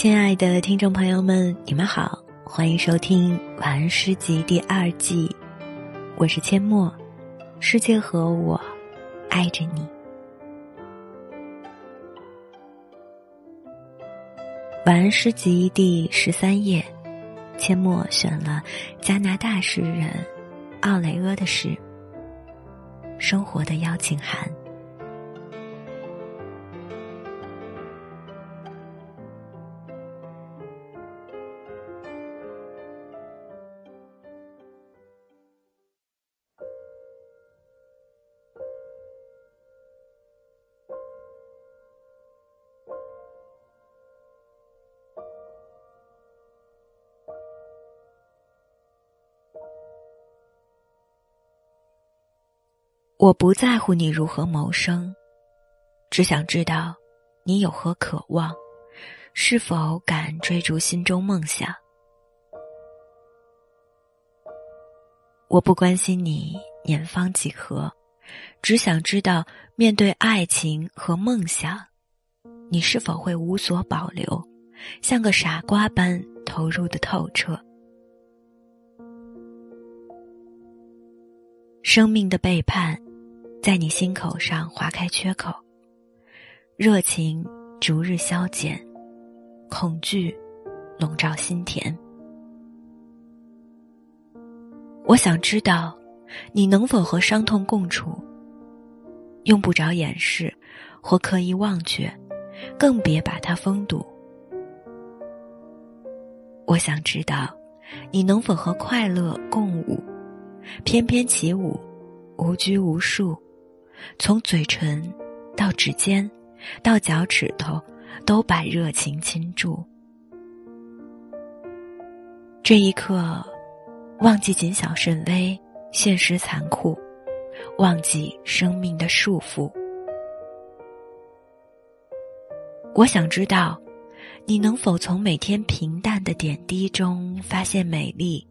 亲爱的听众朋友们，你们好，欢迎收听《晚安诗集》第二季，我是阡陌，世界和我爱着你。晚安诗集第十三页，阡陌选了加拿大诗人奥雷厄的诗《生活的邀请函》。我不在乎你如何谋生，只想知道你有何渴望，是否敢追逐心中梦想。我不关心你年方几何，只想知道面对爱情和梦想，你是否会无所保留，像个傻瓜般投入的透彻。生命的背叛。在你心口上划开缺口，热情逐日消减，恐惧笼罩心田。我想知道，你能否和伤痛共处？用不着掩饰或刻意忘却，更别把它封堵。我想知道，你能否和快乐共舞，翩翩起舞，无拘无束。从嘴唇，到指尖，到脚趾头，都把热情倾注。这一刻，忘记谨小慎微，现实残酷，忘记生命的束缚。我想知道，你能否从每天平淡的点滴中发现美丽？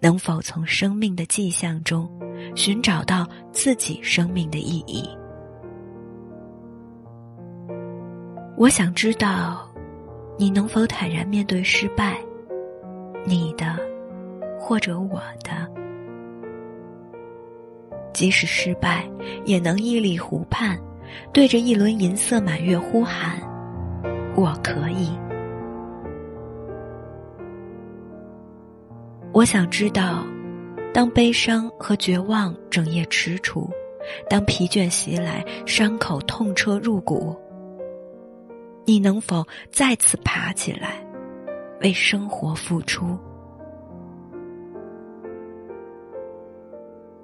能否从生命的迹象中？寻找到自己生命的意义。我想知道，你能否坦然面对失败，你的，或者我的。即使失败，也能屹立湖畔，对着一轮银色满月呼喊：“我可以。”我想知道。当悲伤和绝望整夜踟蹰，当疲倦袭来，伤口痛彻入骨，你能否再次爬起来，为生活付出？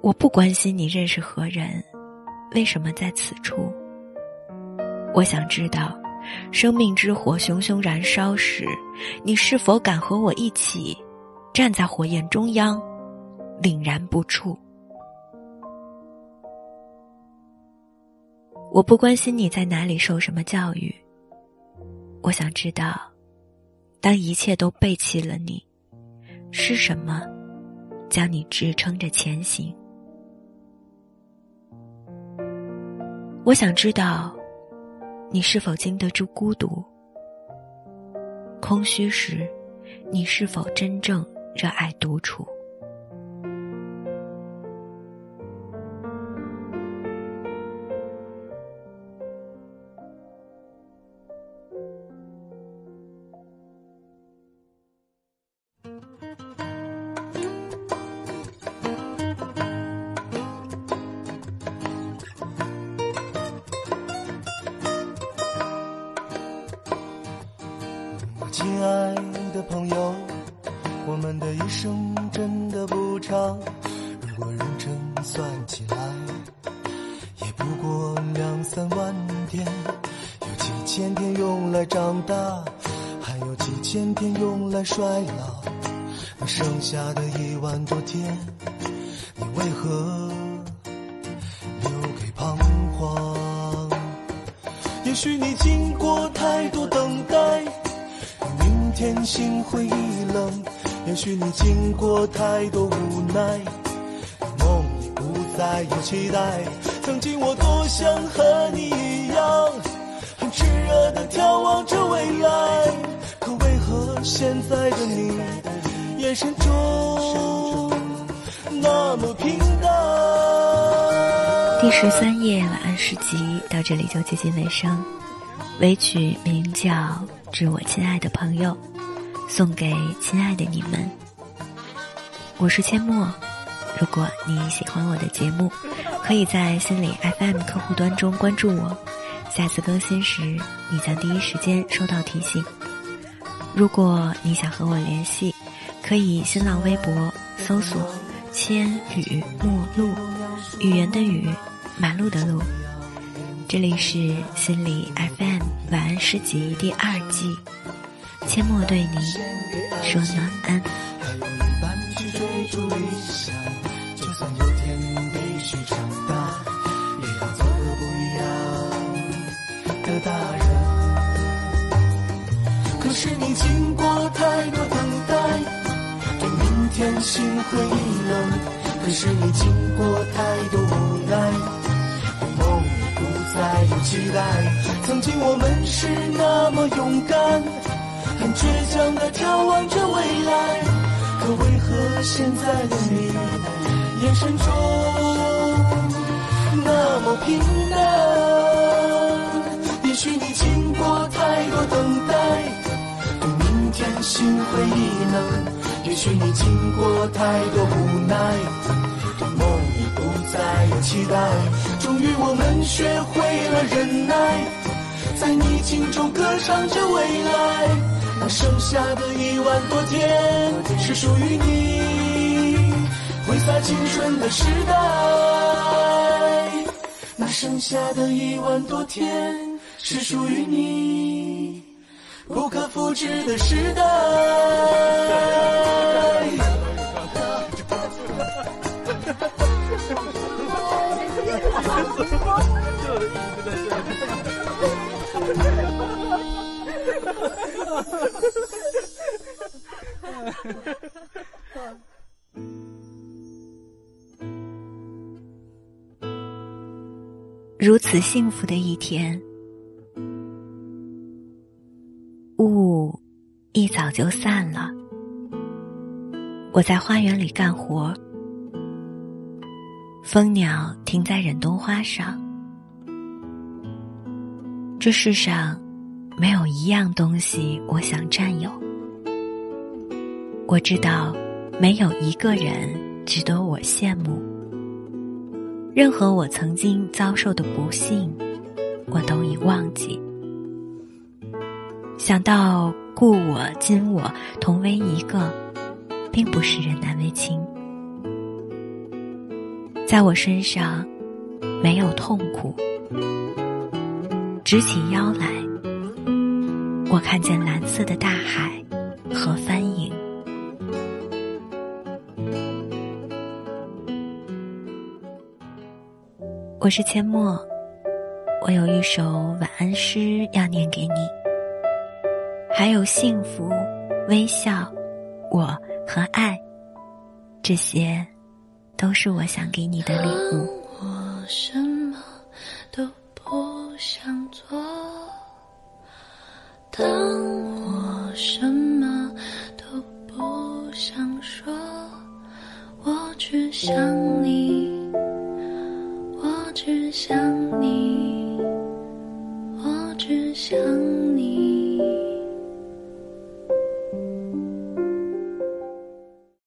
我不关心你认识何人，为什么在此处。我想知道，生命之火熊熊燃烧时，你是否敢和我一起，站在火焰中央？凛然不触。我不关心你在哪里受什么教育。我想知道，当一切都背弃了你，是什么将你支撑着前行？我想知道，你是否经得住孤独、空虚时，你是否真正热爱独处？亲爱，我们的一生真的不长，如果认真算起来，也不过两三万天。有几千天用来长大，还有几千天用来衰老。那剩下的一万多天，你为何留给彷徨？也许你经过太多等待。明天心灰意冷，也许你经过太多无奈，梦已不再有期待。曾经我多想和你一样，很炽热的眺望着未来，可为何现在的你，眼神中那么平淡。第十三页晚安诗集到这里就接近尾声，尾曲名叫《致我亲爱的朋友》，送给亲爱的你们。我是阡陌，如果你喜欢我的节目，可以在心理 FM 客户端中关注我，下次更新时你将第一时间收到提醒。如果你想和我联系，可以新浪微博搜索“千语陌路”，语言的语，马路的路。这里是心理 FM 晚安诗集第二季，阡陌对你说暖安。还有一半去追逐理想，就算有天必须长大，也要做个不一样的大人。可是你经过太多等待，对明天心灰意冷。可是你经过太多无奈，对梦已不再有期待。曾经我们是那么勇敢，很倔强地眺望着未来。可为何现在的你，眼神中那么平淡？也许你经过太多等待，对明天心灰意冷。也许你经过太多无奈，对梦已不再有期待。终于我们学会了忍耐，在逆境中歌唱着未来。那剩下的一万多天是属于你挥洒青春的时代。那剩下的一万多天是属于你不可复制的时代。如此幸福的一天，雾一早就散了。我在花园里干活，蜂鸟停在忍冬花上。这世上。没有一样东西我想占有。我知道，没有一个人值得我羡慕。任何我曾经遭受的不幸，我都已忘记。想到故我今我同为一个，并不使人难为情。在我身上，没有痛苦。直起腰来。我看见蓝色的大海和帆影我是阡陌，我有一首晚安诗要念给你，还有幸福、微笑、我和爱，这些都是我想给你的礼物。我什么都不想做。当我什么都不想说，我只想